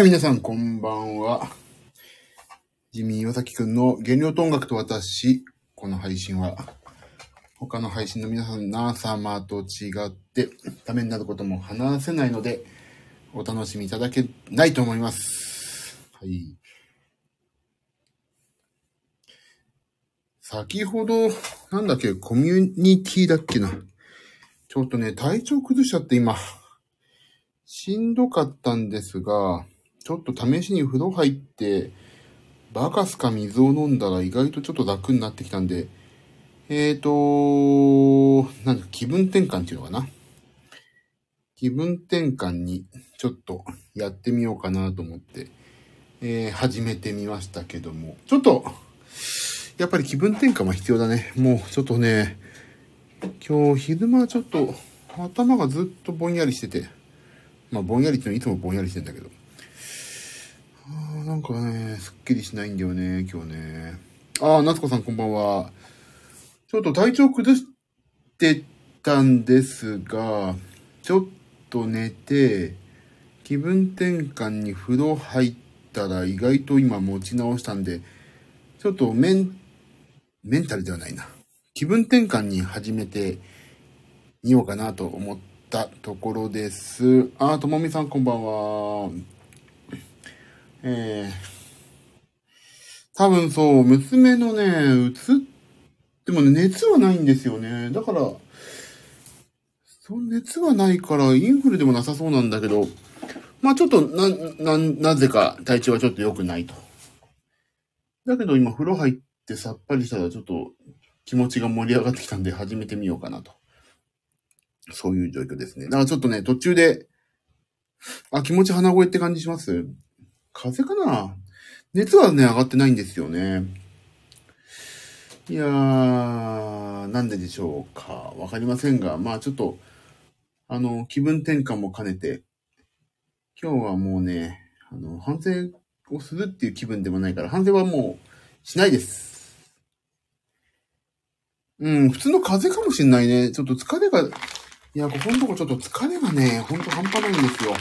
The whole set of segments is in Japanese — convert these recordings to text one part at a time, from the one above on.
はい、皆さん、こんばんは。ジミー岩崎くんの原料と音楽と私。この配信は、他の配信の皆さん、皆様と違って、ためになることも話せないので、お楽しみいただけないと思います。はい。先ほど、なんだっけ、コミュニティだっけな。ちょっとね、体調崩しちゃって今、しんどかったんですが、ちょっと試しに風呂入って、バカスか水を飲んだら意外とちょっと楽になってきたんで、えーと、なんだ、気分転換っていうのかな。気分転換にちょっとやってみようかなと思って、えー始めてみましたけども、ちょっと、やっぱり気分転換は必要だね。もうちょっとね、今日昼間ちょっと頭がずっとぼんやりしてて、まあぼんやりっていうのはいつもぼんやりしてんだけど、あなんかね、すっきりしないんだよね、今日ね。ああ、夏子さんこんばんは。ちょっと体調崩してたんですが、ちょっと寝て、気分転換に風呂入ったら意外と今持ち直したんで、ちょっとメン、メンタルではないな。気分転換に始めてみようかなと思ったところです。あ、ともみさんこんばんは。えー、多分そう、娘のね、うつってもね、熱はないんですよね。だから、そう、熱はないから、インフルでもなさそうなんだけど、まあちょっと、な、な、なぜか体調はちょっと良くないと。だけど今風呂入ってさっぱりしたらちょっと気持ちが盛り上がってきたんで始めてみようかなと。そういう状況ですね。だからちょっとね、途中で、あ、気持ち鼻声って感じします？風邪かな？熱はね、上がってないんですよね。いやー、なんででしょうか。わかりませんが、まあちょっと、あの、気分転換も兼ねて、今日はもうね、あの、反省をするっていう気分でもないから、反省はもうしないです。うん、普通の風邪かもしんないね。ちょっと疲れが、いや、ここのとこちょっと疲れがね、ほんと半端ないんですよ。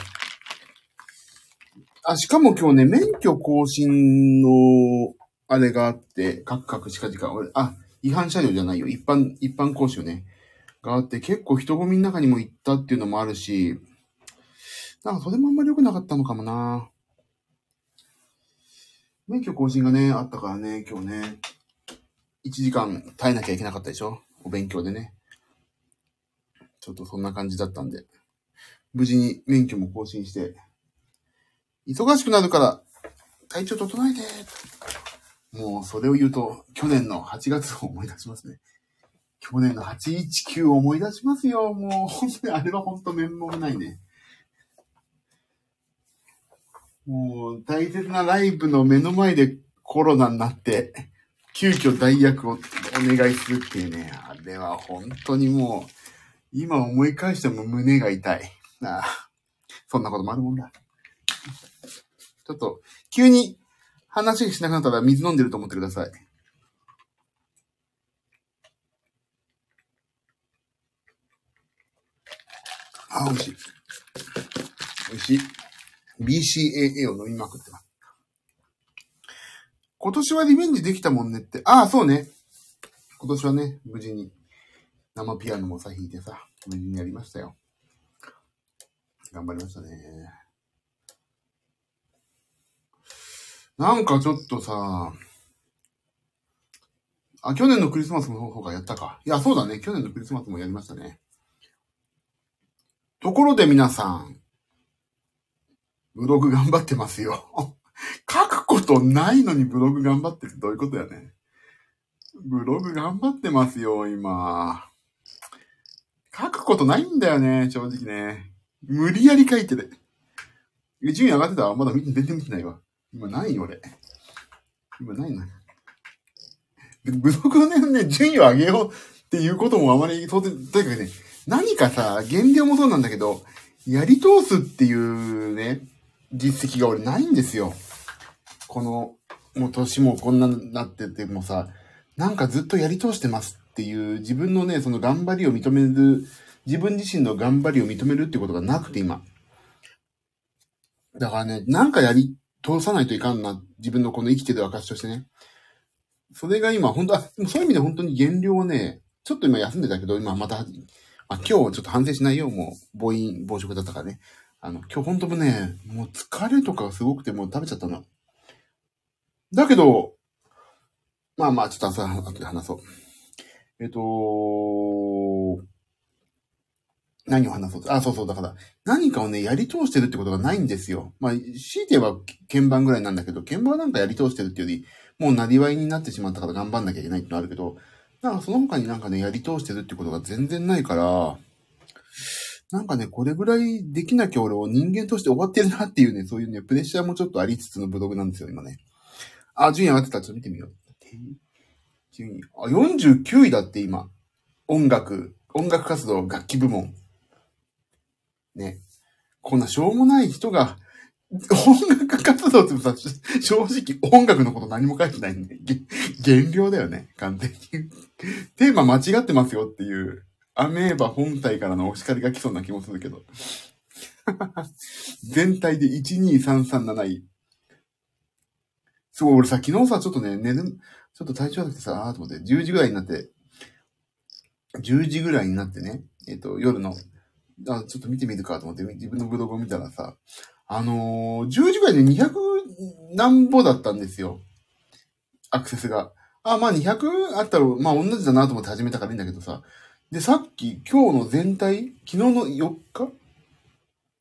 あ、しかも今日ね、免許更新の、あれがあって、カクカクしかじか、あ、違反車両じゃないよ。一般、一般講習ね。があって、結構人混みの中にも行ったっていうのもあるし、なんかそれもあんまり良くなかったのかもな。免許更新がね、あったからね、今日ね、1時間耐えなきゃいけなかったでしょ？お勉強でね。ちょっとそんな感じだったんで、無事に免許も更新して、忙しくなるから、体調整えて。もうそれを言うと、去年の8月を思い出しますね。去年の819を思い出しますよ。もう本当に、あれは本当面目ないね。もう大切なライブの目の前でコロナになって、急遽代役をお願いするっていうね、あれは本当にもう、今思い返しても胸が痛い。ああそんなこともあるもんだ。ちょっと、急に話しなくなったら水飲んでると思ってください。あ、美味しい。美味しい。BCAA を飲みまくってます。今年はリベンジできたもんねって。ああ、そうね。今年はね、無事に生ピアノもさ弾いてさ、無事にやりましたよ。頑張りましたね。なんかちょっとさ、あ、去年のクリスマスの方がやったか。いや、そうだね。去年のクリスマスもやりましたね。ところで皆さん、ブログ頑張ってますよ。書くことないのにブログ頑張ってるってどういうことやね。ブログ頑張ってますよ、今。書くことないんだよね、正直ね。無理やり書いてる。順位上がってたまだ見て、全然見てないわ。今ないよ、俺。今ないな。でブログのね、順位を上げようっていうこともあまり当然、とにかくね、何かさ、減量もそうなんだけど、やり通すっていうね、実績が俺ないんですよ。この、もう年もこんなになっててもさ、なんかずっとやり通してますっていう自分のね、その頑張りを認める、自分自身の頑張りを認めるってことがなくて今。だからね、なんかやり通さないといかんな。自分のこの生きてる証としてね。それが今、本当は、そういう意味で本当に減量をね、ちょっと今休んでたけど、今また、まあ、今日ちょっと反省しないよう。もう、暴飲、暴食だったからね。あの、今日本当もね、もう疲れとかすごくてもう食べちゃったの。だけど、まあまあ、ちょっと朝、後で話そう。えっと、何を話そうあ、そうそう、だから、何かをね、やり通してるってことがないんですよ。まあ、強いては鍵盤ぐらいなんだけど、鍵盤なんかやり通してるっていうより、もうなりわいになってしまったから頑張んなきゃいけないってのあるけど、なんかその他になんかね、やり通してるってことが全然ないから、なんかね、これぐらいできなきゃ俺を人間として終わってるなっていうね、そういうね、プレッシャーもちょっとありつつのブログなんですよ、今ね。あ、順位上がってた。ちょっと見てみよう。順位。あ、49位だって今。音楽、音楽活動、楽器部門。ね。こんなしょうもない人が、音楽活動ってさ、正直音楽のこと何も書いてないんで、減量だよね、完全に。テーマ間違ってますよっていう、アメーバ本体からのお叱りが来そうな気もするけど。全体で12337位。すごい、俺さ、昨日さ、ちょっとね、寝る、ちょっと体調悪くてさ、あーと思って、10時ぐらいになって、10時ぐらいになってね、えっ、と、夜の、あ、ちょっと見てみるかと思って、自分のブログを見たらさ、あのー、10時ぐらいで200何歩だったんですよ。アクセスが。あ、まあ200あったら、まあ同じだなと思って始めたからいいんだけどさ。で、さっき、今日の全体、昨日の4日？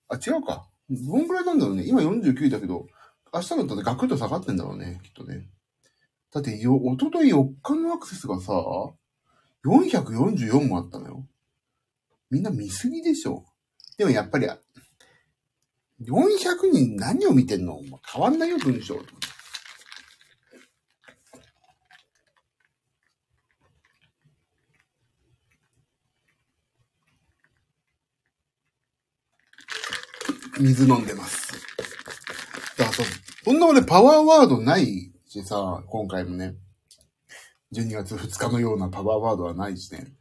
あ、違うか。どんぐらいなんだろうね。今49位だけど、明日だったらガクッと下がってんだろうね、きっとね。だってよ、おととい4日のアクセスがさ、444もあったのよ。みんな見すぎでしょ。でもやっぱり、400人何を見てんの？変わんないよ、文章。水飲んでます。だからそ、そんな俺パワーワードないしさ、今回もね、12月2日のようなパワーワードはないしね、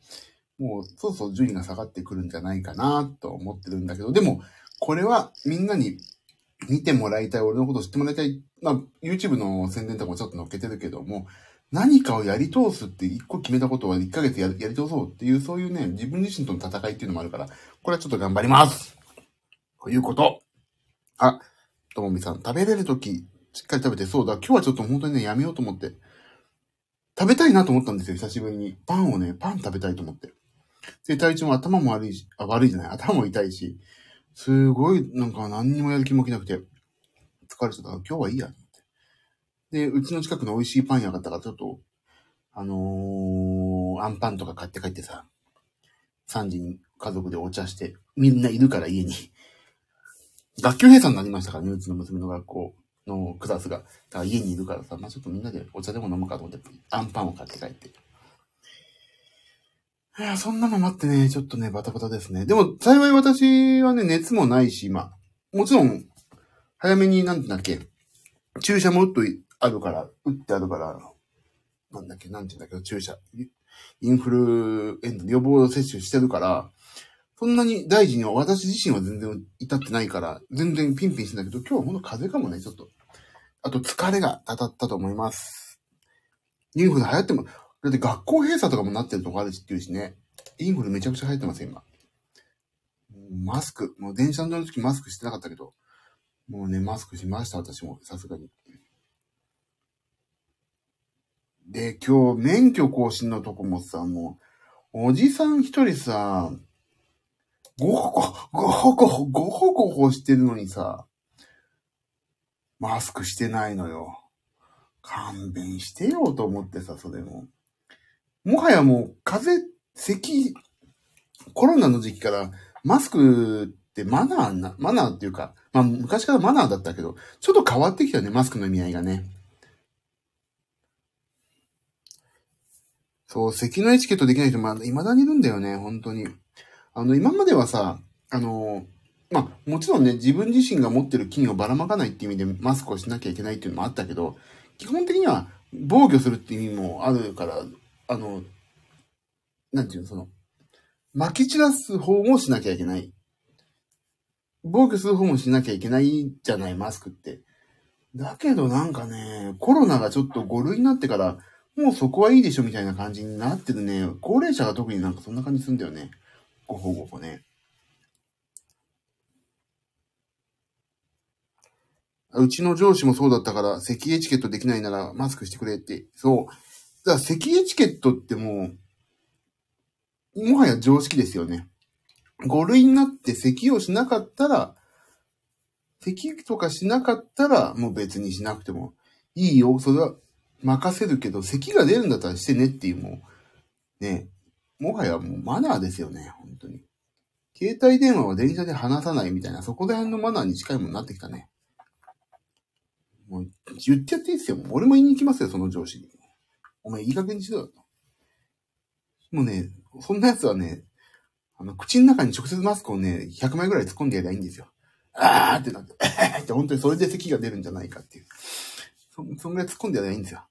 もうそろそろ順位が下がってくるんじゃないかなと思ってるんだけど、でも、これはみんなに見てもらいたい、俺のこと知ってもらいたい。まあ、YouTube の宣伝とかもちょっと載っけてるけども、何かをやり通すって一個決めたことは1ヶ月やり通そうっていう、そういうね、自分自身との戦いっていうのもあるから、これはちょっと頑張りますということ。あ、ともみさん、食べれるとき、しっかり食べて、そうだ、今日はちょっと本当にね、やめようと思って。食べたいなと思ったんですよ、久しぶりに。パンをね、パン食べたいと思って。で、体調も頭も悪いし、あ、悪いじゃない、頭も痛いし、すごい、なんか何にもやる気も起きなくて、疲れちゃったから今日はいいや、って。で、うちの近くの美味しいパン屋があったから、ちょっと、あのー、アンパンとか買って帰ってさ、3時に家族でお茶して、みんないるから家に。学級閉鎖になりましたからね、うちの娘の学校のクラスが。だから家にいるからさ、まあちょっとみんなでお茶でも飲むかと思って、アンパンを買って帰って。いや、そんなの待ってね、ちょっとね、バタバタですね。でも、幸い私はね、熱もないし、まあ、もちろん、早めに、なんてだっけ、注射も打っとあるから、打ってあるから、なんだっけ、なんて言うんだけど、注射。インフルエンザ予防接種してるから、そんなに大事には私自身は全然至ってないから、全然ピンピンしてんだけど、今日はほんと風邪かもね、ちょっと。あと疲れが当たったと思います。インフル流行っても、だって学校閉鎖とかもなってるとこあるしっていうしね。インフルめちゃくちゃ流行ってますよ、今。マスク。もう電車乗るときマスクしてなかったけど、もうね、マスクしました、私も。さすがに。で、今日、免許更新のとこもさ、もう、おじさん一人さ、ごほご、ごほごほ、ごほごほしてるのにさ、マスクしてないのよ。勘弁してよと思ってさ、それも。もはやもう、風邪、咳、コロナの時期からマスクってマナーな、マナーっていうか、まあ昔からマナーだったけど、ちょっと変わってきたね、マスクの意味合いがね。そう、咳のエチケットできない人まだ未だにいるんだよね、本当に。あの、今まではさ、あの、まあ、もちろんね、自分自身が持ってる菌をばらまかないっていう意味でマスクをしなきゃいけないっていうのもあったけど、基本的には防御するっていう意味もあるから、あの、なんていうの、その、撒き散らす方もしなきゃいけない。防御する方もしなきゃいけないじゃない、マスクって。だけどなんかね、コロナがちょっと5類になってから、もうそこはいいでしょみたいな感じになってるね。高齢者が特になんかそんな感じするんだよね。ごほごほね。うちの上司もそうだったから、咳エチケットできないならマスクしてくれって。そう。だから咳エチケットってもう、もはや常識ですよね。5類になって咳をしなかったら、咳とかしなかったら、もう別にしなくてもいいよ。それは任せるけど、咳が出るんだったらしてねっていうもう、ね、もはやもうマナーですよね、本当に。携帯電話は電車で話さないみたいな、そこら辺のマナーに近いものになってきたね。もう言ってやっていいですよ。俺も言いに行きますよ、その上司に。お前いい加減にしろよと。もうね、そんな奴はね、あの、口の中に直接マスクをね、100枚ぐらい突っ込んでやりゃいいんですよ。あーってなって、って本当にそれで咳が出るんじゃないかっていう。そ、そんぐらい突っ込んでやりゃいいんですよ。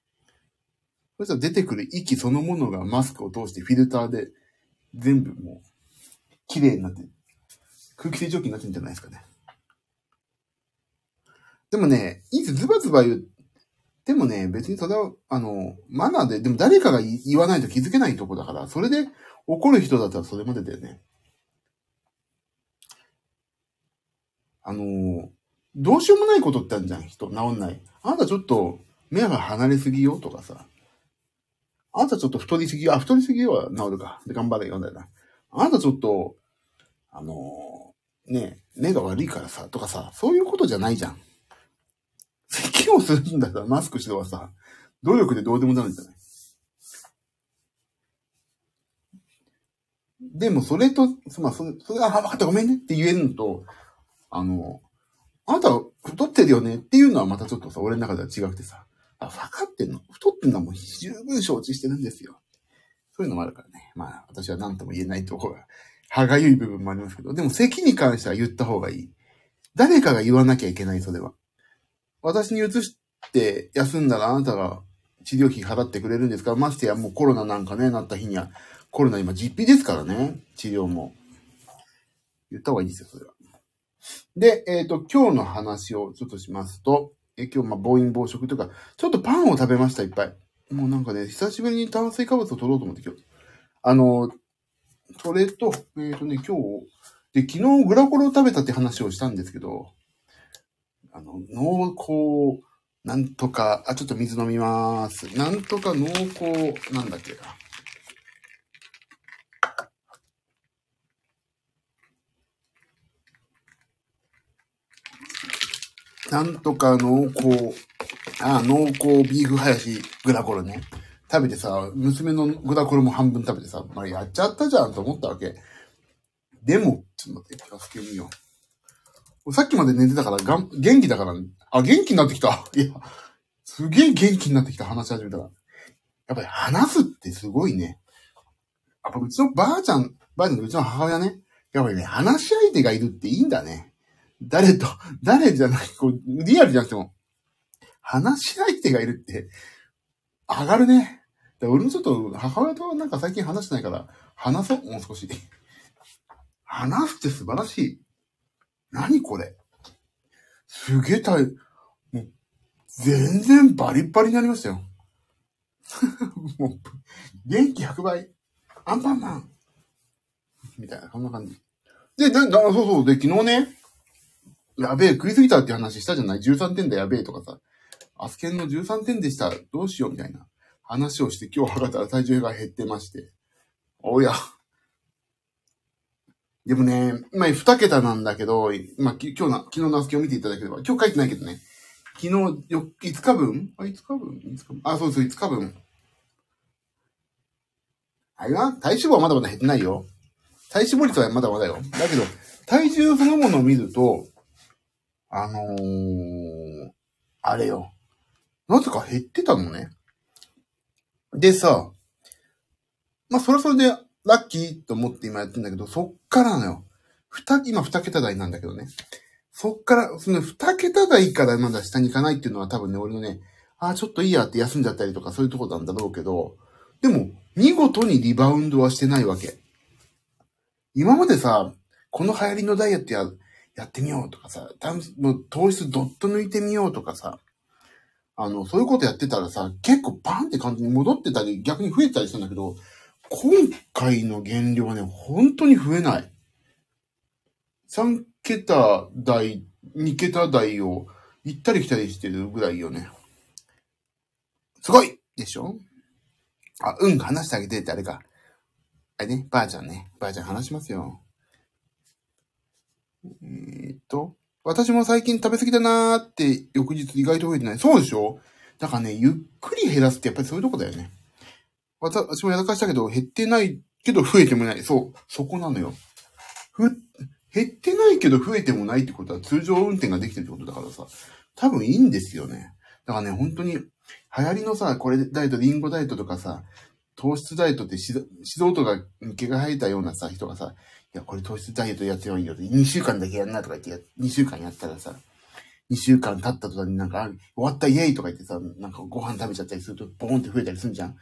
そしたら出てくる息そのものがマスクを通してフィルターで全部もう、綺麗になって、空気清浄機になってるんじゃないですかね。でもね、いつズバズバ言う、でもね、別にそれは、あの、マナーで、でも誰かが言わないと気づけないとこだから、それで怒る人だったらそれまでだよね。あの、どうしようもないことってあるじゃん、人、治んない。あなたちょっと、目が離れすぎよとかさ。あなたちょっと太りすぎよ。あ、太りすぎよは治るか。で、頑張れよ、だよな。あなたちょっと、あの、ね、目が悪いからさ、とかさ、そういうことじゃないじゃん。咳をするんだったらマスクしろはさ、努力でどうでもなるんじゃない？でもそれと、まあ、それ、それが、あ、分かった、ごめんねって言えるのと、あの、あなた太ってるよねっていうのはまたちょっとさ、俺の中では違くてさ、あ、分かってんの？太ってんのはもう十分承知してるんですよ。そういうのもあるからね。まあ、私は何とも言えないところが、歯がゆい部分もありますけど、でも咳に関しては言った方がいい。誰かが言わなきゃいけない、それは。私に移して休んだらあなたが治療費払ってくれるんですか？ら、ましてやもうコロナなんかね、なった日には、コロナ今実費ですからね、治療も。言った方がいいですよ、それは。で、えっ、と、今日の話をちょっとしますと、え今日、まあ、暴飲暴食とか、ちょっとパンを食べました、いっぱい。もうなんかね、久しぶりに炭水化物を取ろうと思って今日。あの、それと、えっ、とね、今日、で、昨日グラコロを食べたって話をしたんですけど、あの、濃厚、なんとか、あ、ちょっと水飲みます。なんとか濃厚、なんだっけ？な。なんとか濃厚、あ、濃厚ビーフハヤシグラコロね。食べてさ、娘のグラコロも半分食べてさ、まあ、やっちゃったじゃんと思ったわけ。でも、ちょっと待って、助けみよう。さっきまで寝てたからがん、元気だから、あ、元気になってきた。いや、すげえ元気になってきた、話し始めたら。やっぱり話すってすごいね。やっぱうちのばあちゃん、ばあちゃんとうちの母親ね。やっぱりね、話し相手がいるっていいんだね。誰と、誰じゃない、こう、リアルじゃなくても、話し相手がいるって、上がるね。で俺もちょっと母親となんか最近話してないから、話そう、もう少し。話すって素晴らしい。何これすげえ大、もう、全然バリッバリになりましたよ。もう、元気100倍。アンパンマン。みたいな、そんな感じ。で、な、な、そうそう。で、昨日ね、やべえ、食いすぎたって話したじゃない ?13 点だやべえとかさ。アスケンの13点でした。どうしようみたいな話をして今日測ったら体重が減ってまして。おや。でもね、まあ、二桁なんだけど、まあ、き今日な、昨日のアスケンを見ていただければ、今日書いてないけどね。昨日、よ、5日分？あ、5日分 ?5 日分？あ、そうそう、5日分。あれは？体脂肪はまだまだ減ってないよ。体脂肪率はまだまだよ。だけど、体重そのものを見ると、あのー、あれよ。なぜか減ってたのね。でさ、まあ、それはそれでラッキーと思って今やってんだけど、そっからなのよ。二、今二桁台なんだけどね。そっから、その二桁台からまだ下に行かないっていうのは多分ね、俺のね、ああ、ちょっといいやって休んじゃったりとかそういうとこなんだろうけど、でも、見事にリバウンドはしてないわけ。今までさ、この流行りのダイエットや、やってみようとかさ、もう糖質どっと抜いてみようとかさ、あの、そういうことやってたらさ、結構バンって感じに戻ってたり、逆に増えたりしたんだけど、今回の減量はね、本当に増えない。3桁台、2桁台を行ったり来たりしてるぐらいよね。すごいでしょ？あ、うん、話してあげてってあれか。あれね、ばあちゃんね。ばあちゃん話しますよ。えーっと、私も最近食べ過ぎだなーって翌日意外と増えてない。そうでしょ？だからね、ゆっくり減らすってやっぱりそういうとこだよね。私もやらかしたけど、減ってないけど増えてもない。そう、そこなのよ。ふ、減ってないけど増えてもないってことは通常運転ができてるってことだからさ、多分いいんですよね。だからね、本当に、流行りのさ、これダイエット、リンゴダイエットとかさ、糖質ダイエットって素人が毛が生えたようなさ、人がさ、いや、これ糖質ダイエットやってよいいよって、2週間だけやんなとか言ってや、2週間やったらさ、2週間経った途端になんか、終わったイエイとか言ってさ、なんかご飯食べちゃったりすると、ボーンって増えたりするじゃん。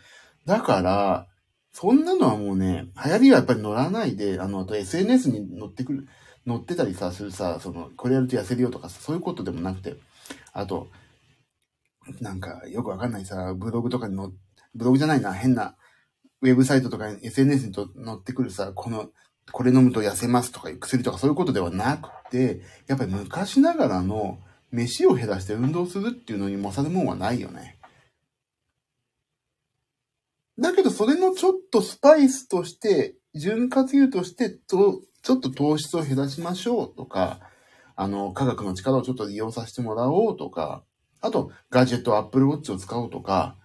だから、そんなのはもうね、流行りはやっぱり乗らないで、あの、あと SNS に乗ってくる、乗ってたりさ、するさ、その、これやると痩せるよとかさ、そういうことでもなくて、あと、なんか、よくわかんないさ、ブログとかにの、ブログじゃないな、変な、ウェブサイトとかに SNS にと載ってくるさ、この、これ飲むと痩せますとかいう薬とかそういうことではなくて、やっぱり昔ながらの飯を減らして運動するっていうのに勝るもんはないよね。だけどそれのちょっとスパイスとして、潤滑油としてと、ちょっと糖質を減らしましょうとか、あの、科学の力をちょっと利用させてもらおうとか、あと、ガジェット、アップルウォッチを使おうとか、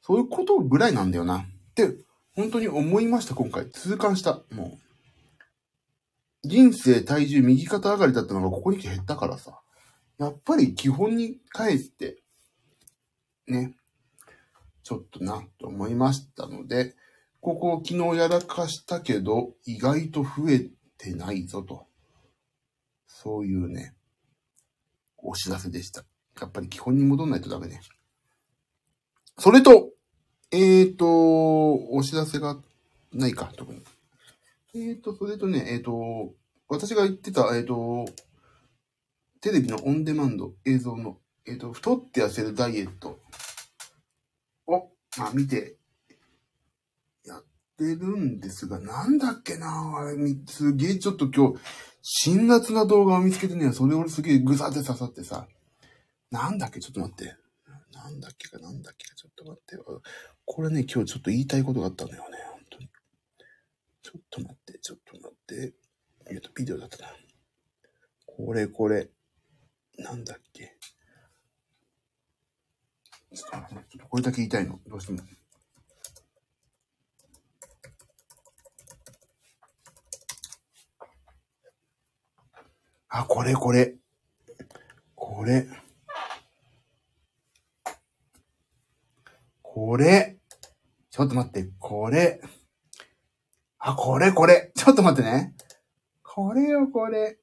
そういうことぐらいなんだよな。って、本当に思いました、今回。痛感した。もう。人生、体重、右肩上がりだったのがここに来て減ったからさ。やっぱり基本に帰って、ね、ちょっとな、と思いましたので、ここを昨日やらかしたけど、意外と増えてないぞと。そういうね、お知らせでした。やっぱり基本に戻んないとダメね。それと、えーと、お知らせがないか、特に。えーと、それとね、えーと、私が言ってた、えーと、テレビのオンデマンド映像の、えーと、太って痩せるダイエットを、まあ見て、やってるんですが、なんだっけなあれ、すげえちょっと今日、辛辣な動画を見つけてね、それ俺すげえぐさって刺さってさ、なんだっけ、ちょっと待って。なんだっけか、なんだっけか、ちょっと待って。これね、今日ちょっと言いたいことがあったのよね、本当に。ちょっと待って、ちょっと待って。えっと、ビデオだったな。これ、これ。なんだっけ。ちょっと、これだけ言いたいの。どうしても。あ、これ、これ。これ。これ。ちょっと待って、これ。あ、これ、これ。ちょっと待ってね。これよ、これ。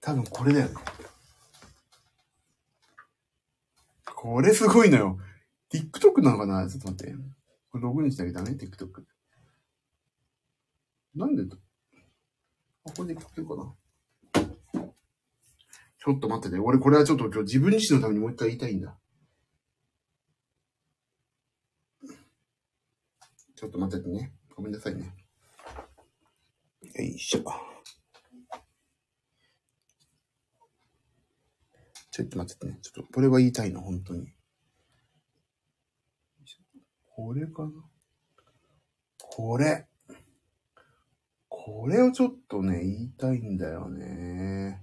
多分これだよね。これすごいのよ。TikTok なのかな？ちょっと待って。これログインしてあげたね、TikTok。なんで？あ、これで聞けるかな？ちょっと待ってね。俺これはちょっと今日自分自身のためにもう一回言いたいんだ。ちょっと待っててね。ごめんなさいね。よいしょ。ちょっと待っててね。ちょっとこれは言いたいの、本当に。これかな？これ。これをちょっとね、言いたいんだよね。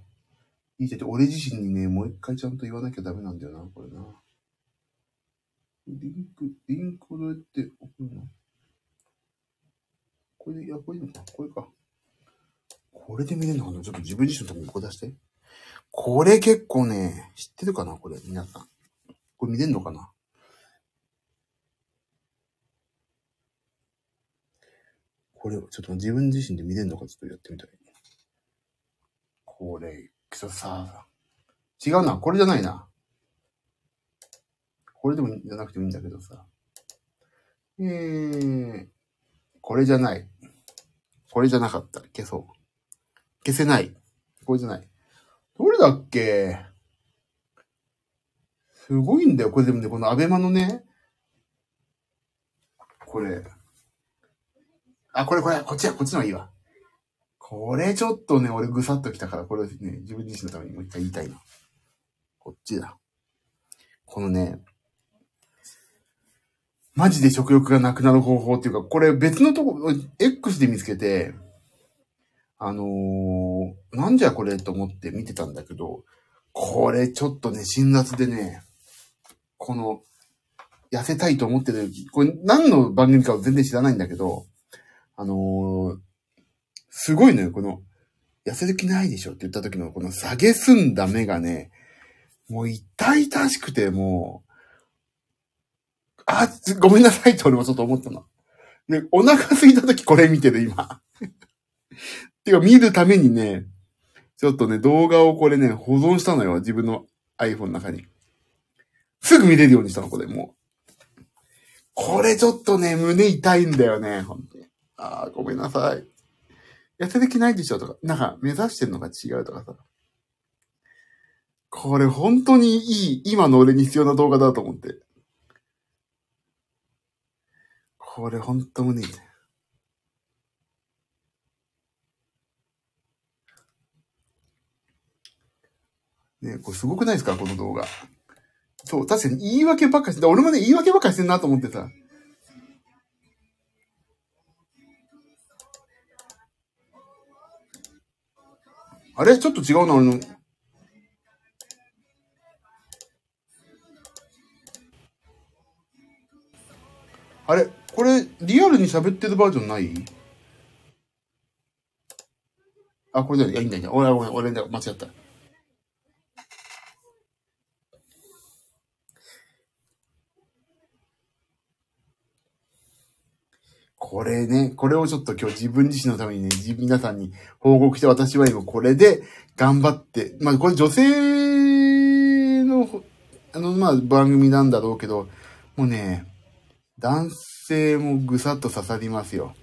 言いたいって、俺自身にね、もう一回ちゃんと言わなきゃダメなんだよな、これな。リンク、リンクをどうやって送るの？これで、いや、これでいいのかこれか。これで見れるのかな？ちょっと自分自身のとこにここ出して。これ結構ね、知ってるかな？これ、皆さん。これ見れるのかな？これをちょっと自分自身で見れるのか？ちょっとやってみたい。これ、ちょっとさ、違うな、これじゃないな。これでもじゃなくてもいいんだけどさ。えー、これじゃない。これじゃなかった。消そう。消せない。これじゃない。どれだっけ？すごいんだよ。これでもね、このアベマのね、これ。あ、これこれ、こっちや、こっちの方がいいわ。これちょっとね、俺ぐさっときたから、これね、自分自身のためにもう一回言いたいな。こっちだ。このね、マジで食欲がなくなる方法っていうか、これ別のとこ、X で見つけて、あのー、なんじゃこれと思って見てたんだけど、これちょっとね、辛辣でね、この、痩せたいと思ってる、これ何の番組かは全然知らないんだけど、あのー、すごいのよ、この、痩せる気ないでしょって言った時のこの下げすんだ目がね、もう痛々しくて、もう、あ、ごめんなさいって俺もちょっと思ったの。で、お腹空いた時これ見てる、今。てか、見るためにね、ちょっとね、動画をこれね、保存したのよ。自分の iPhone の中に。すぐ見れるようにしたの、これ、もう。これちょっとね、胸痛いんだよね、本当に。ああ、ごめんなさい。痩せてきないでしょとか、なんか、目指してるのが違うとかさ。これ本当にいい、今の俺に必要な動画だと思って。これ本当胸痛ね、これすごくないですか？この動画。そう、確かに言い訳ばっかして、俺もね、言い訳ばっかしてんなと思ってさ。あれ？ちょっと違うな、俺の。あれ？これ、リアルに喋ってるバージョンない？あ、これじゃい、いいんだいいんだ。俺、俺、俺、間違った。これね、これをちょっと今日自分自身のためにね、皆さんに報告して私は今これで頑張って、まあこれ女性の、あの、まあ番組なんだろうけど、もうね、男性もぐさっと刺さりますよ。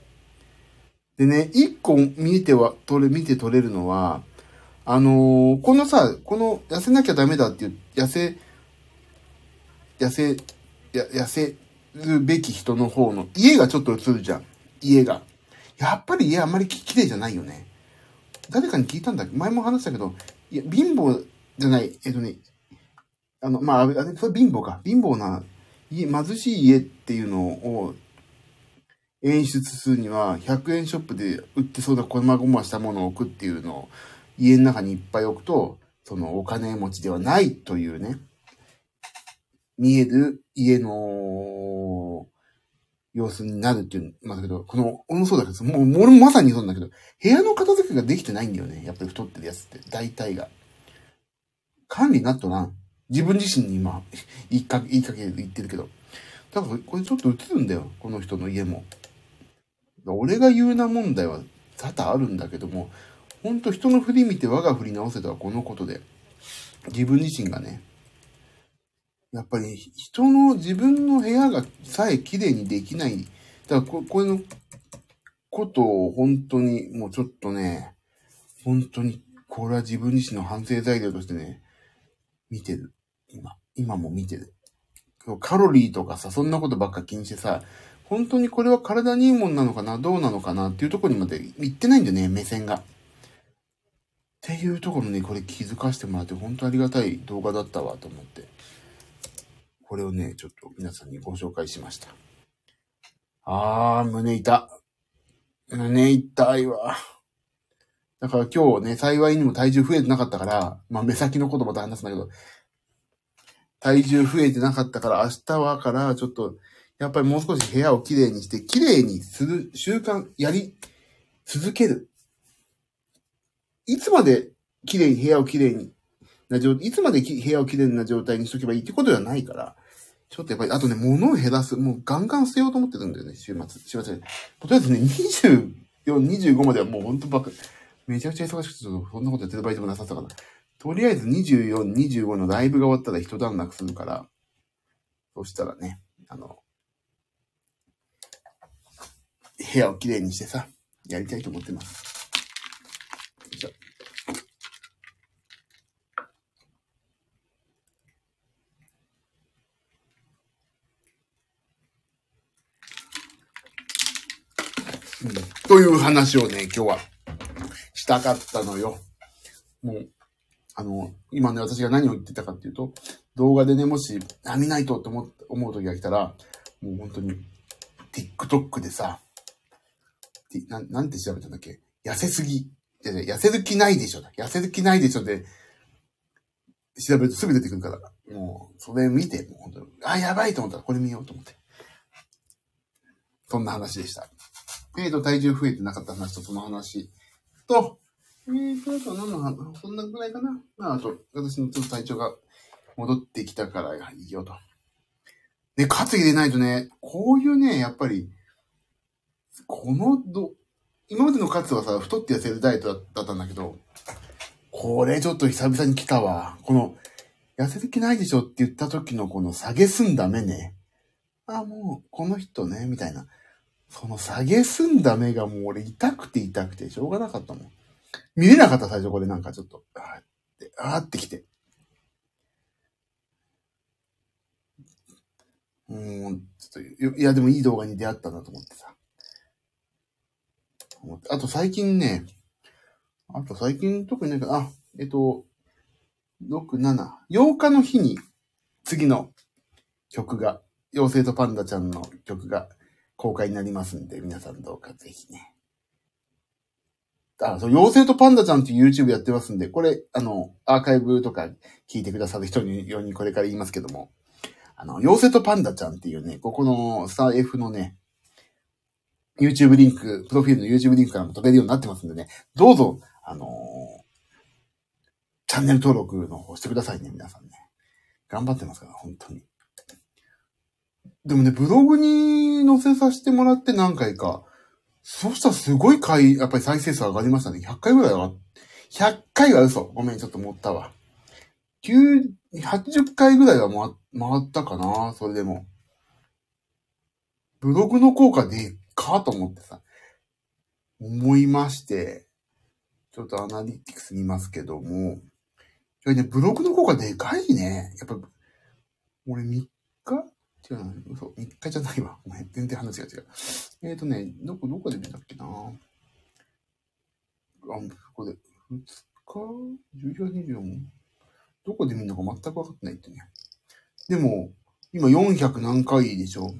でね、一個見ては、取れ、見て取れるのは、あのー、このさ、この痩せなきゃダメだっていう、痩せ、痩せ、や、痩せるべき人の方の家がちょっと映るじゃん。家が。やっぱり家あんまり綺麗じゃないよね。誰かに聞いたんだ前も話したけど、いや、貧乏じゃない、えっとね、あの、まあ、あれ、それ貧乏か。貧乏な家、貧しい家っていうのを演出するには、100円ショップで売ってそうな細々したものを置くっていうのを家の中にいっぱい置くと、そのお金持ちではないというね、見える家の様子になるっていうんだけど、この、俺もそうだけど、もう、俺もまさにそうなんだけど、部屋の片付けができてないんだよね。やっぱり太ってるやつって、大体が。管理なっとらん。自分自身に今、言いかけ、言いかけ言ってるけど。だから、これちょっと映るんだよ。この人の家も。俺が言うな問題は多々あるんだけども、ほんと人の振り見て我が振り直せとはこのことで、自分自身がね、やっぱり人の自分の部屋がさえ綺麗にできない。だからこ、これのことを本当にもうちょっとね、本当にこれは自分自身の反省材料としてね、見てる。今。今も見てる。カロリーとかさ、そんなことばっか気にしてさ、本当にこれは体にいいもんなのかなどうなのかなっていうところにまで行ってないんだよね、目線が。っていうところにこれ気づかせてもらって本当ありがたい動画だったわと思って。これをね、ちょっと皆さんにご紹介しました。あー、胸痛。胸痛いわ。だから今日ね、幸いにも体重増えてなかったから、まあ目先のことまた話すんだけど、体重増えてなかったから明日はからちょっと、やっぱりもう少し部屋をきれいにして、きれいにする習慣、やり、続ける。いつまできれいに、部屋をきれいにな状、いつまで部屋をきれいな状態にしとけばいいってことではないから、ちょっとやっぱり、あとね、物を減らす。もうガンガン捨てようと思ってるんだよね、週末。週末とりあえずね、24、25まではもうほんとばっか、めちゃくちゃ忙しくて、そんなことやってる場合でもなさそうかな。とりあえず24、25のライブが終わったら一段落するから、そしたらね、あの、部屋をきれいにしてさ、やりたいと思ってます。じゃうん、という話をね、今日はしたかったのよ。もう、あの、今ね、私が何を言ってたかっていうと、動画でね、もし、あ、見ないとって思う時が来たら、もう本当に、TikTok でさ、てな、なんて調べたんだっけ？痩せすぎ。いやいや痩せる気ないでしょ。痩せる気ないでしょで、調べるとすぐ出てくるから、もう、それ見て、もう本当に、あ、やばいと思ったらこれ見ようと思って。そんな話でした。えーと、体重増えてなかった話とその話と、えーと、あと何の話、そんなぐらいかな。まあ、あと、私のちょっと体調が戻ってきたからいいよと。で、担ぎでないとね、こういうね、やっぱり、このど、今までのカツはさ、太って痩せるダイエットだったんだけど、これちょっと久々に来たわ。この、痩せる気ないでしょって言った時のこの下げすんだ目ね。あ、もう、この人ね、みたいな。その下げすんだ目がもう俺痛くて痛くてしょうがなかったもん。見れなかった最初これなんかちょっと、あーって、あーってきて。うん、ちょっと、いやでもいい動画に出会ったなと思ってさ。あと最近ね、あと最近特になんか、あ、えっと、6、7、8日の日に次の曲が、妖精とパンダちゃんの曲が公開になりますんで、皆さんどうかぜひね。あ、そう、妖精とパンダちゃんっていう YouTube やってますんで、これ、あの、アーカイブとか聞いてくださる人にようにこれから言いますけども、あの、妖精とパンダちゃんっていうね、ここのスター F のね、YouTube リンク、プロフィールの YouTube リンクからも飛べるようになってますんでね、どうぞ、あのーチャンネル登録の方してくださいね、皆さんね。頑張ってますから、本当に。でもね、ブログに載せさせてもらって何回か、そうしたらすごい回、やっぱり再生数上がりましたね。100回ぐらい上がっ、100回は嘘。ごめん、ちょっと持ったわ。9、80回ぐらいは回ったかな、それでも。ブログの効果でっかと思ってさ、思いまして、ちょっとアナリティクス見ますけども、いやね、ブログの効果でかいね。やっぱ、俺3日違うな、嘘、3日じゃないわ。ごめん、全然話が違う。えーとね、どこ、どこで見たっけなあ、ここで、2日 ?11 24? どこで見るのか全く分かってないってね。でも、今400何回でしょ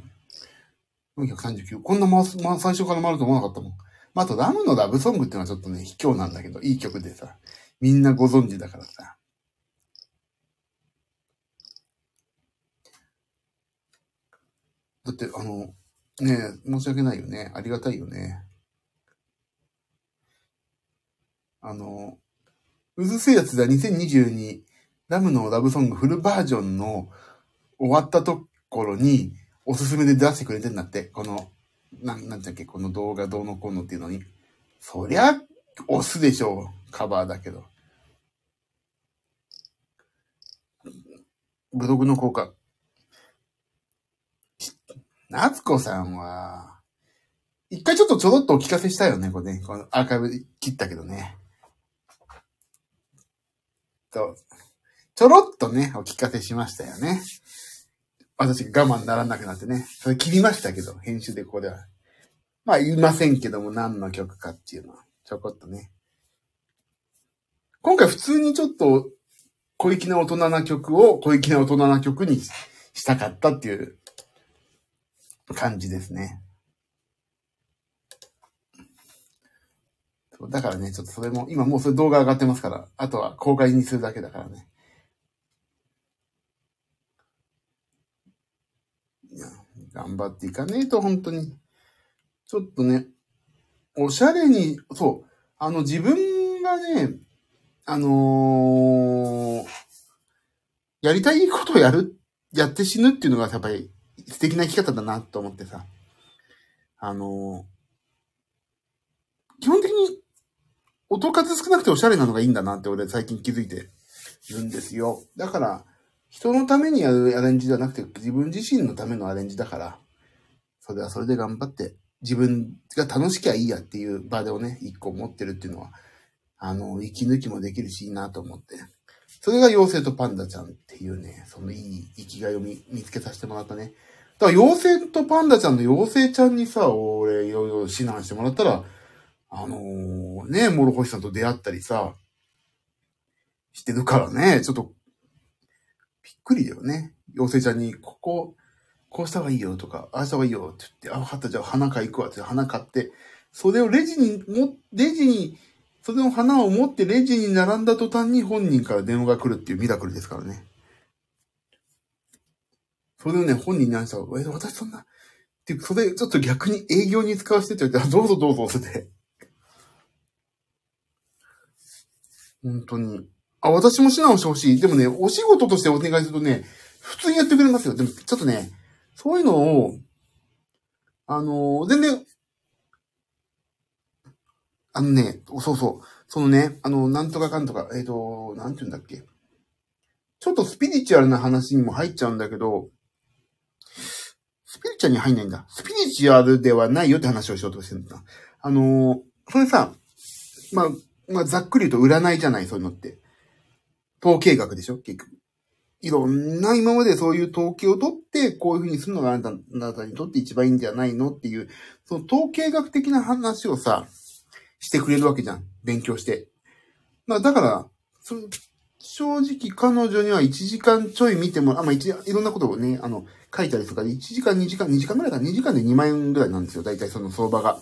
?439。こんな回す、まあ、最初から回ると思わなかったもん。まあ、あと、ラムのラブソングっていうのはちょっとね、卑怯なんだけど、いい曲でさ、みんなご存知だからさ。だって、あの、ねえ、申し訳ないよね。ありがたいよね。あの、うずせえやつだ2022ラムのラブソングフルバージョンの終わったところにおすすめで出してくれてんだって。この、なん、なんだっけ、この動画どうのこうのっていうのに。そりゃ、押すでしょう。カバーだけど。ブログの効果。夏子さんは、一回ちょっとちょろっとお聞かせしたよね、これね。このアーカイブ切ったけどね。と、ちょろっとね、お聞かせしましたよね。私我慢ならなくなってね。それ切りましたけど、編集でここでは。まあ言いませんけども、何の曲かっていうのは、ちょこっとね。今回普通にちょっと、小粋な大人な曲を小粋な大人な曲にしたかったっていう感じですね。だからね、ちょっとそれも、今もうそれ動画上がってますから、あとは公開にするだけだからね。いや、頑張っていかねえと、本当に。ちょっとね、おしゃれに、そう、あの自分がね、あのーやりたいことをやる、やって死ぬっていうのがやっぱり素敵な生き方だなと思ってさ。あのー基本的に音数少なくておしゃれなのがいいんだなって俺最近気づいてるんですよ。だから、人のためにやるアレンジじゃなくて自分自身のためのアレンジだから、それはそれで頑張って自分が楽しきゃいいやっていう場でをね、一個持ってるっていうのは、あの、息抜きもできるしいいなと思って。それが妖精とパンダちゃんっていうね、そのいい生きがいを見つけさせてもらったね。だから妖精とパンダちゃんの妖精ちゃんにさ、俺いろいろ指南してもらったら、あのー、ね、諸星さんと出会ったりさ、してるからね、ちょっと、びっくりだよね。妖精ちゃんに、ここ、こうした方がいいよとか、ああした方がいいよって言って、あ、分かった、じゃあ花買い行くわって花買って、それをレジにも、レジに、それの花を持ってレジに並んだ途端に本人から電話が来るっていうミラクルですからね。それをね、本人に話したら、え、私そんな、っていう、それちょっと逆に営業に使わせてって言われて、どうぞどうぞって。本当に。あ、私も指南をしてほしい。でもね、お仕事としてお願いするとね、普通にやってくれますよ。でも、ちょっとね、そういうのを、あのー、全然、あのね、そうそう、そのね、あの、なんとかかんとか、えっ、ー、と、なんて言うんだっけ。ちょっとスピリチュアルな話にも入っちゃうんだけど、スピリチュアルに入んないんだ。スピリチュアルではないよって話をしようとしてるんだ。あのー、それさ、まあ、まあ、ざっくり言うと占いじゃない、そういうのって。統計学でしょ結局。いろんな今までそういう統計を取って、こういうふうにするのがあなたあなたにとって一番いいんじゃないのっていう、その統計学的な話をさ、してくれるわけじゃん。勉強して。まあ、だから、その正直彼女には1時間ちょい見ても、あ、まあ、一、いろんなことをね、あの、書いたりとかで、1時間、2時間、2時間ぐらいか、2時間で2万円ぐらいなんですよ。大体その相場が。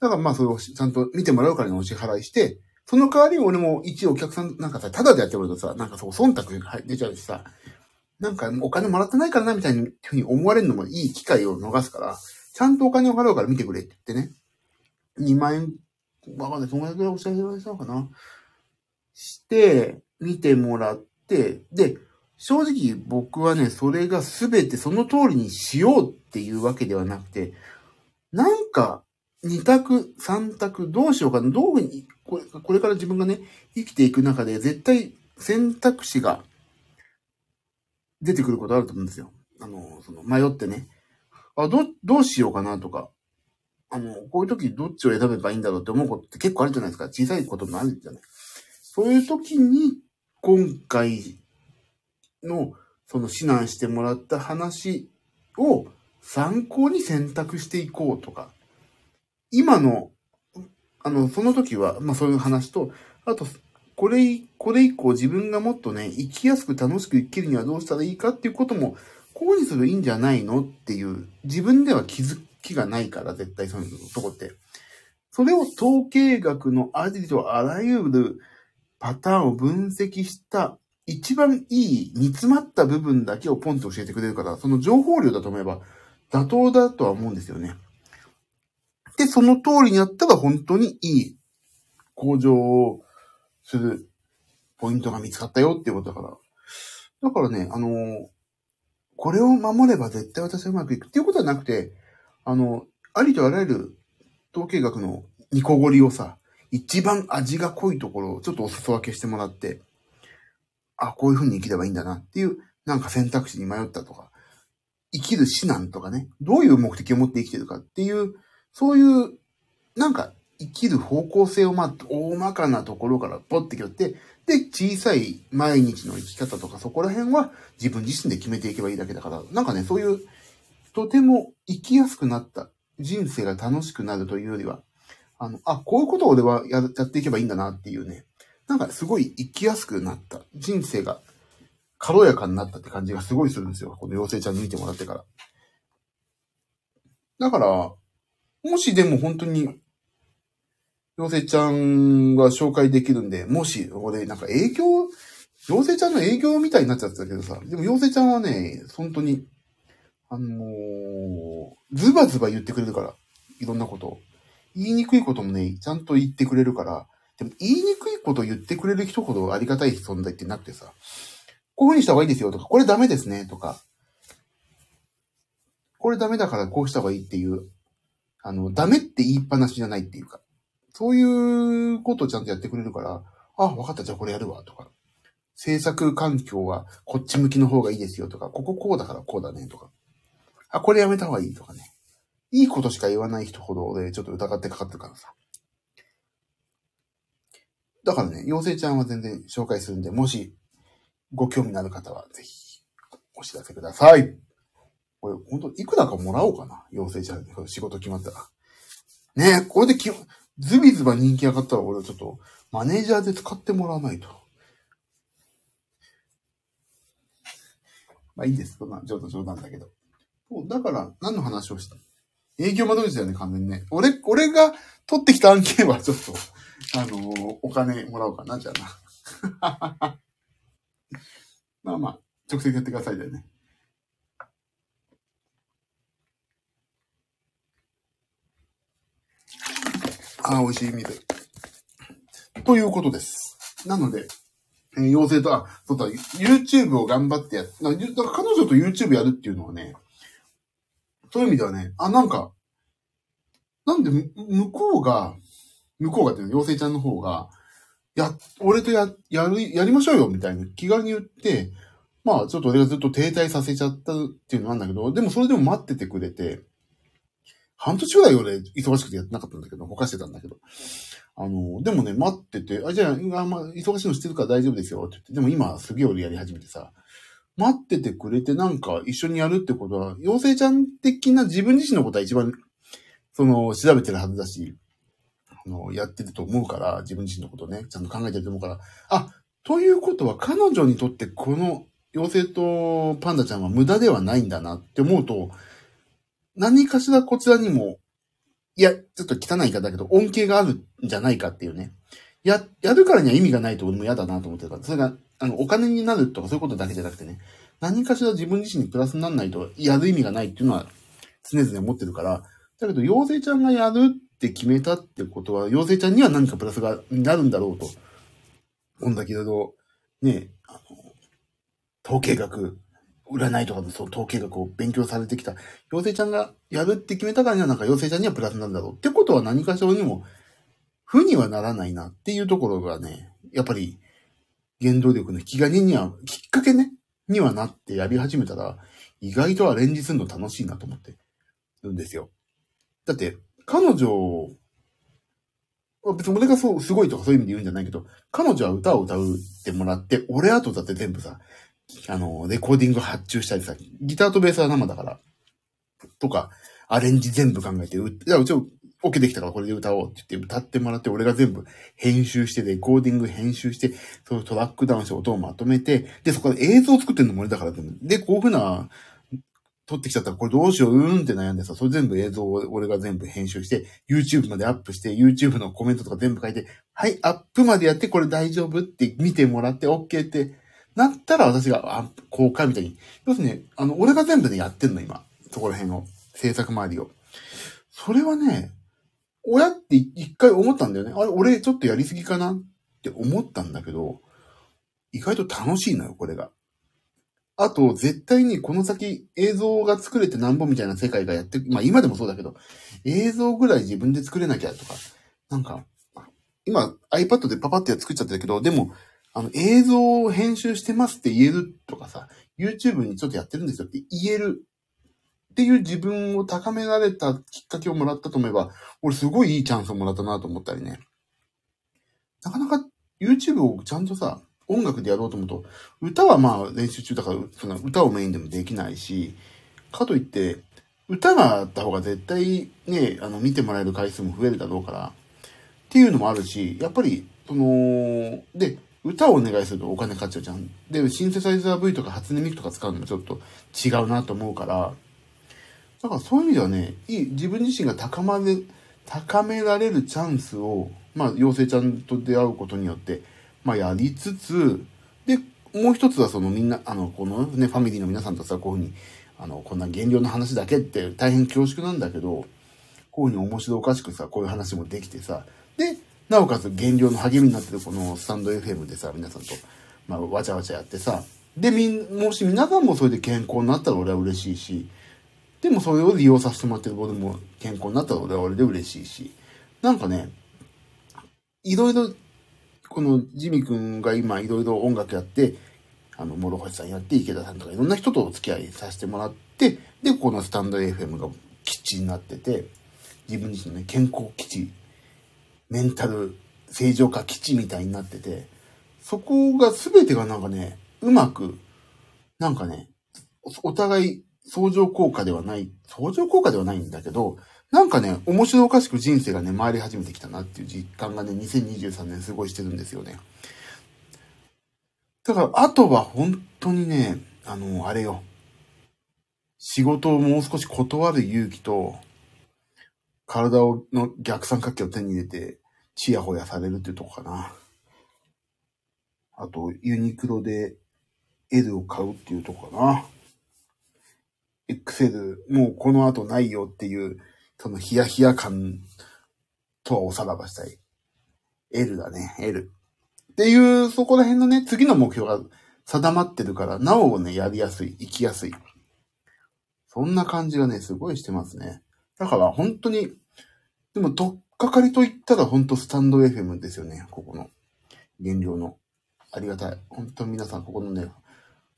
だからまあ、それをちゃんと見てもらうからのお支払いして、その代わりに俺も一応お客さんなんかさ、ただでやってもらうとさ、なんかそう、忖度が出ちゃうしさ、なんかお金もらってないからな、みたいにふうに思われるのもいい機会を逃すから、ちゃんとお金を払うから見てくれって言ってね。2万円、わかんない。そのぐらいお支払いしたのかな？して、見てもらって、で、正直僕はね、それが全てその通りにしようっていうわけではなくて、なんか、二択、三択、どうしようかな、どういうふうにこれ、これから自分がね、生きていく中で絶対選択肢が出てくることあると思うんですよ。あの、その迷ってね。あ、ど、どうしようかなとか。あの、こういう時どっちを選べばいいんだろうって思うことって結構あるじゃないですか。小さいこともあるじゃない。そういう時に、今回の、その指南してもらった話を参考に選択していこうとか、今のあの、その時は、まあそういう話と、あと、これ、これ以降自分がもっとね、生きやすく楽しく生きるにはどうしたらいいかっていうことも、こうにするといいんじゃないのっていう、自分では気づきがないから、絶対そういうとこって。それを統計学のありとあらゆるパターンを分析した一番いい煮詰まった部分だけをポンと教えてくれるから、その情報量だと思えば妥当だとは思うんですよね。で、その通りにやったら本当にいい向上をするポイントが見つかったよっていうことだから。だからね、あの、これを守れば絶対私はうまくいくっていうことはなくて、あの、ありとあらゆる統計学のニコゴリをさ、一番味が濃いところをちょっとお裾分けしてもらって、あ、こういう風に生きればいいんだなっていう、なんか選択肢に迷ったとか、生きる指南とかね、どういう目的を持って生きてるかっていうそういう、なんか、生きる方向性をまあ、大まかなところからポッてきって、で、小さい毎日の生き方とかそこら辺は自分自身で決めていけばいいだけだから、なんかね、そういう、とても生きやすくなった人生が楽しくなるというよりは、あの、あ、こういうことを俺はやっていけばいいんだなっていうね、なんかすごい生きやすくなった。人生が軽やかになったって感じがすごいするんですよ。この妖精ちゃんに見てもらってから。だから、もしでも本当に、妖精ちゃんが紹介できるんで、もし、ここでなんか営業、妖精ちゃんの営業みたいになっちゃったけどさ、でも妖精ちゃんはね、本当に、あのー、ズバズバ言ってくれるから、いろんなこと。言いにくいこともね、ちゃんと言ってくれるから、でも言いにくいこと言ってくれる人ほどありがたい存在ってなくてさ、こういう風にした方がいいですよとか、これダメですねとか、これダメだからこうした方がいいっていうあの、ダメって言いっぱなしじゃないっていうか、そういうことをちゃんとやってくれるから、あ、わかった、じゃあこれやるわ、とか。制作環境はこっち向きの方がいいですよとか、こここうだからこうだね、とか。あ、これやめた方がいいとかね。いいことしか言わない人ほど俺ちょっと疑ってかかってるからさ。だからね、妖精ちゃんは全然紹介するんで、もしご興味のある方はぜひお知らせください。これ、ほんと、いくらかもらおうかな。妖精ちゃん仕事決まったら。ねえ、これでき、ズビズバ人気上がったら俺はちょっとマネージャーで使ってもらわないと。まあいいです。そんな、ちょっと冗談だけど。そうだから、何の話をした？営業窓口だよね、完全にね。俺、俺が取ってきた案件はちょっと、あのー、お金もらおうかな、じゃあな。まあまあ、直接やってくださいだよね。ああ、美味しい水。ということです。なので、えー、妖精と、あ、そうだ、YouTube を頑張ってやっ、だから彼女と YouTube やるっていうのはね、そういう意味ではね、あ、なんか、なんで、向こうが、向こうがっていうの、妖精ちゃんの方が、や、俺とや、やる、やりましょうよ、みたいな気軽に言って、まあ、ちょっと俺がずっと停滞させちゃったっていうのなんだけど、でもそれでも待っててくれて、半年ぐらい俺忙しくてやってなかったんだけど、ほかしてたんだけど。あの、でもね、待ってて、あ、じゃあ、あま、忙しいのしてるから大丈夫ですよ、って言って、でも今すげえ俺やり始めてさ、待っててくれてなんか一緒にやるってことは、妖精ちゃん的な自分自身のことは一番、その、調べてるはずだし、あの、やってると思うから、自分自身のことね、ちゃんと考えてると思うから、あ、ということは彼女にとってこの妖精とパンダちゃんは無駄ではないんだなって思うと、何かしらこちらにも、いや、ちょっと汚い言い方だけど、恩恵があるんじゃないかっていうね。や、やるからには意味がないと俺も嫌だなと思ってるから、それが、あの、お金になるとかそういうことだけじゃなくてね、何かしら自分自身にプラスにならないとやる意味がないっていうのは常々思ってるから、だけど、妖精ちゃんがやるって決めたってことは、妖精ちゃんには何かプラスが、なるんだろうと。こんだけだと、ね、あの、統計学、占いとかのその統計学を勉強されてきた。妖精ちゃんがやるって決めたからにはなんか妖精ちゃんにはプラスなんだろう。ってことは何かしらにも負にはならないなっていうところがね、やっぱり原動力の引き金には、きっかけね、にはなってやり始めたら意外とアレンジするの楽しいなと思ってるんですよ。だって、彼女、別に俺がそう、すごいとかそういう意味で言うんじゃないけど、彼女は歌を歌うってもらって、俺後だって全部さ、あの、レコーディング発注したりさ、ギターとベースは生だから、とか、アレンジ全部考えて、う、ちを OK できたからこれで歌おうって言って歌ってもらって、俺が全部編集して、レコーディング編集して、そのトラックダウンして音をまとめて、で、そこで映像を作ってんのも俺だからで、こういうふうな、撮ってきちゃったらこれどうしよう、うーんって悩んでさ、それ全部映像を俺が全部編集して、YouTube までアップして、YouTube のコメントとか全部書いて、はい、アップまでやってこれ大丈夫って見てもらって OK ってなったら私が、あ、公開みたいに。要するにね、あの、俺が全部ね、やってんの、今。そこら辺の制作周りを。それはね、親って一回思ったんだよね。あれ、俺ちょっとやりすぎかなって思ったんだけど、意外と楽しいのよ、これが。あと、絶対にこの先映像が作れてなんぼみたいな世界がやって、まあ今でもそうだけど、映像ぐらい自分で作れなきゃとか、なんか、今 iPad でパパって作っちゃってるけど、でもあの、映像を編集してますって言えるとかさ、YouTube にちょっとやってるんですよって言えるっていう自分を高められたきっかけをもらったと思えば、俺すごいいいチャンスをもらったなと思ったりね。なかなか YouTube をちゃんとさ、音楽でやろうと思うと、歌はまあ練習中だから、その歌をメインでもできないし、かといって、歌があった方が絶対ね、あの、見てもらえる回数も増えるだろうから、っていうのもあるし、やっぱり、その、で、歌をお願いするとお金かかっちゃうじゃん。で、シンセサイザー V とか初音ミクとか使うのもちょっと違うなと思うから、だからそういう意味ではね、いい、自分自身が高まれ、高められるチャンスを、まあ、妖精ちゃんと出会うことによって、まあ、やりつつ、で、もう一つはそのみんな、あの、このね、ファミリーの皆さんとさ、こういうふうに、あの、こんな減量の話だけって大変恐縮なんだけど、こういうふうに面白おかしくさ、こういう話もできてさ、で、なおかつ減量の励みになってるこのスタンド FM でさ、皆さんと、まあ、わちゃわちゃやってさ、で、みん、もし皆さんもそれで健康になったら俺は嬉しいし、でもそれを利用させてもらってる僕も健康になったら俺は俺で嬉しいし、なんかね、いろいろ、このジミ君が今いろいろ音楽やって、あの、諸星さんやって、池田さんとかいろんな人とお付き合いさせてもらって、で、このスタンド FM が基地になってて、自分自身のね、健康基地、メンタル正常化基地みたいになってて、そこが全てがなんかね、うまく、なんかね、お互い相乗効果ではない、相乗効果ではないんだけど、なんかね、面白おかしく人生がね、回り始めてきたなっていう実感がね、2023年すごいしてるんですよね。だから、あとは本当にね、あの、あれよ。仕事をもう少し断る勇気と、体をの逆三角形を手に入れて、チヤホヤされるっていうとこかな。あと、ユニクロで L を買うっていうとこかな。XL、もうこの後ないよっていう、そのヒヤヒヤ感とはおさらばしたい。L だね、L。っていう、そこら辺のね、次の目標が定まってるから、なおね、やりやすい、生きやすい。そんな感じがね、すごいしてますね。だから本当に、でも、どっかかりと言ったら本当スタンド FM ですよね、ここの。原料の。ありがたい。本当に皆さん、ここのね、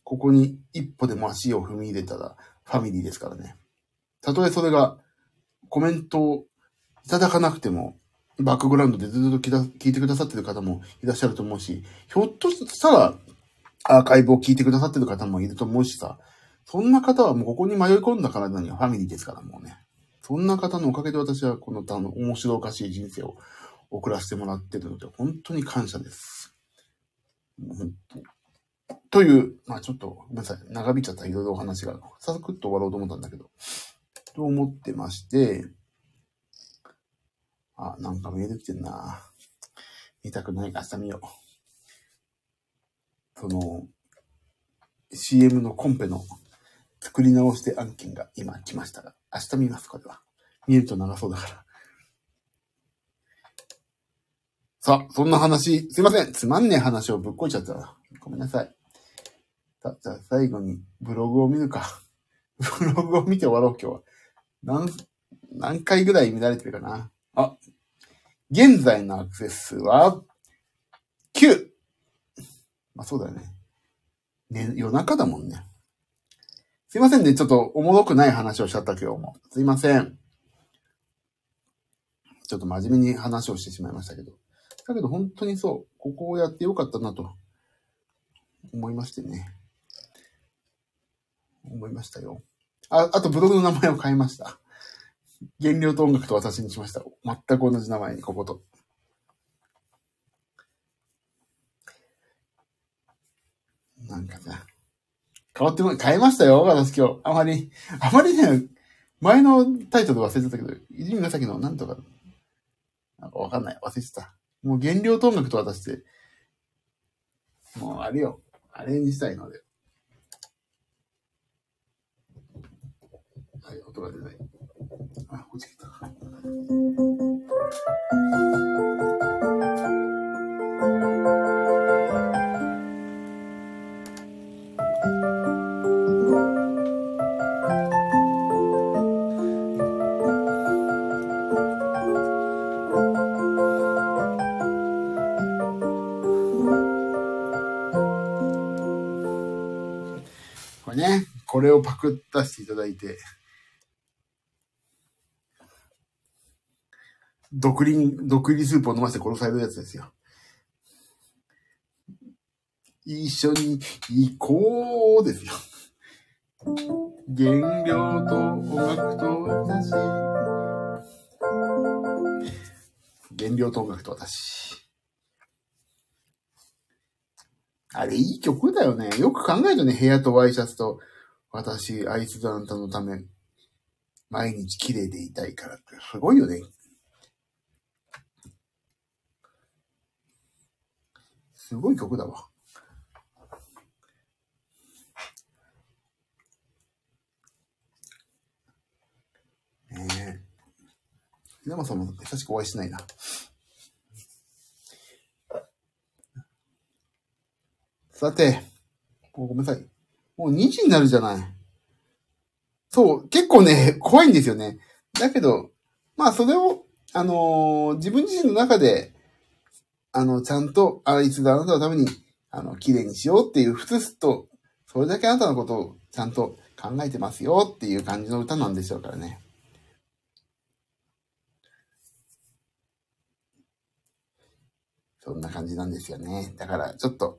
ここに一歩でも足を踏み入れたら、ファミリーですからね。たとえそれが、コメントをいただかなくても、バックグラウンドでずっと聞いてくださってる方もいらっしゃると思うし、ひょっとしたら、アーカイブを聞いてくださってる方もいると思うしさ、そんな方はもうここに迷い込んだからにはファミリーですからもうね。そんな方のおかげで私はこの面白おかしい人生を送らせてもらってるので、本当に感謝です。という、まあちょっとごめんなさい。長引いちゃったいろいろお話が、サクッと終わろうと思ったんだけど、と思ってまして、あ、なんかメール来てんな。見たくない。明日見よう。その、CM のコンペの作り直して案件が今来ましたが、明日見ます、これは。見ると長そうだから。さあ、そんな話、すいません。つまんねえ話をぶっこいちゃったな。ごめんなさい。さ、じゃあ最後にブログを見るか。ブログを見て終わろう、今日は。何、何回ぐらい見られてるかな。あ、現在のアクセス数は9。まあそうだよね。ね、夜中だもんね。すいませんね。ちょっとおもろくない話をしちゃった今日も。すいません。ちょっと真面目に話をしてしまいましたけど。だけど本当にそう、ここをやってよかったなと思いましてね。思いましたよ。あ、あとブログの名前を変えました。原料と音楽と私にしました。全く同じ名前に、ここと。なんかさ、変わっても、変えましたよ、私今日。あまり、あまりね、前のタイトル忘れてたけど、泉紫のなんとか、なんかわかんない。忘れてた。もう原料と音楽と私って、もうあれよ。あれにしたいので。はい、音が出ない。あ、こっち来た。これをパクったしていただいて、毒輪、毒入りスープを飲ませて殺されるやつですよ。一緒に行こうですよ。原料と音楽と私。原料と音楽と私。あれ、いい曲だよね。よく考えるとね、部屋とワイシャツと私、あいつとあんたのため、毎日綺麗でいたいからって、すごいよね。すごい曲だわ。ねえ。でもさんも優しくお会いしないな。さて、ごめんなさい。もう2時になるじゃない。そう、結構ね、怖いんですよね。だけど、まあそれを、あのー、自分自身の中で、あの、ちゃんと、あいつだあなたのために、あの、綺麗にしようっていう、普通と、それだけあなたのことをちゃんと考えてますよっていう感じの歌なんでしょうからね。そんな感じなんですよね。だから、ちょっと、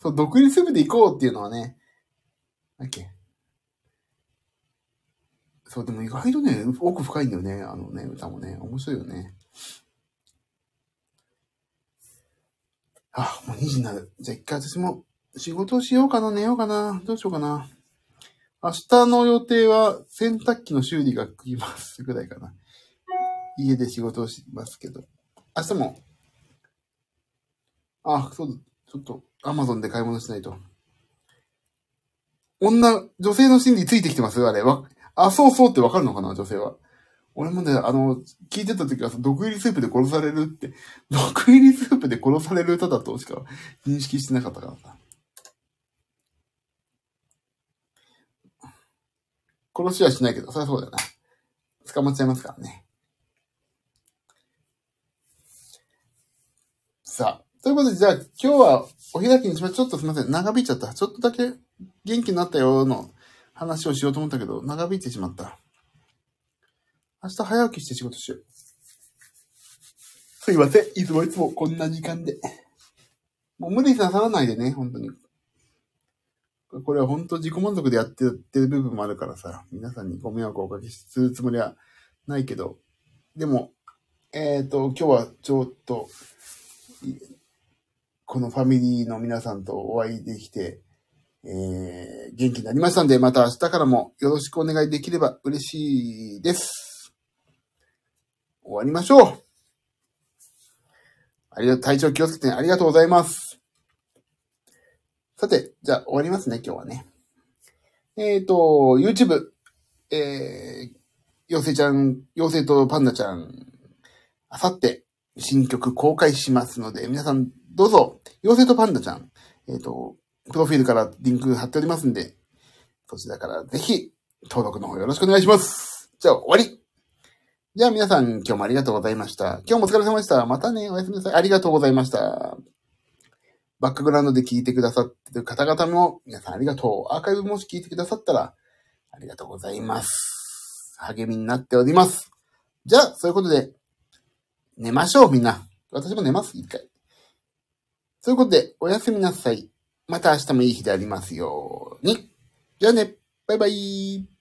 そう、独立部で行こうっていうのはね、だっ。そう、でも意外とね、奥深いんだよね。あのね、歌もね。面白いよね。あ、もう2時になる。じゃあ一回私も仕事しようかな、寝ようかな。どうしようかな。明日の予定は洗濯機の修理が来ますぐらいかな。家で仕事をしますけど。明日も、あ、そうだ。ちょっと、アマゾンで買い物しないと。女、女性の心理ついてきてます？あれ。わ、あ、そうそうってわかるのかな？女性は。俺もね、あの、聞いてた時はさ、毒入りスープで殺されるって、毒入りスープで殺される歌だとしか認識してなかったからさ。殺しはしないけど、そりゃそうだよな。捕まっちゃいますからね。さあ、ということで、じゃあ今日はお開きにしましょう。ちょっとすみません。長引いちゃった。ちょっとだけ元気になったよの話をしようと思ったけど、長引いてしまった。明日早起きして仕事しよう。すいません。いつもいつもこんな時間で。もう無理なさらないでね、本当に。これは本当自己満足でやってってる部分もあるからさ、皆さんにご迷惑をおかけするつもりはないけど、でも、えっ、ー、と、今日はちょっと、このファミリーの皆さんとお会いできて、えー、元気になりましたんで、また明日からもよろしくお願いできれば嬉しいです。終わりましょう。ありがとう、体調気をつけて、ありがとうございます。さて、じゃあ終わりますね、今日はね。えっ、ー、と、YouTube、えー、妖精ちゃん、妖精とパンダちゃん、あさって新曲公開しますので、皆さんどうぞ、妖精とパンダちゃん、えっ、ー、と、プロフィールからリンク貼っておりますんで、そちらからぜひ登録の方よろしくお願いします。じゃあ終わりじゃあ皆さん、今日もありがとうございました。今日もお疲れ様でした。またね、おやすみなさい。ありがとうございました。バックグラウンドで聞いてくださってる方々も、皆さんありがとう。アーカイブもし聞いてくださったら、ありがとうございます。励みになっております。じゃあ、そういうことで、寝ましょう、みんな。私も寝ます、一回。そういうことで、おやすみなさい。また明日もいい日でありますように。じゃあね、バイバイ。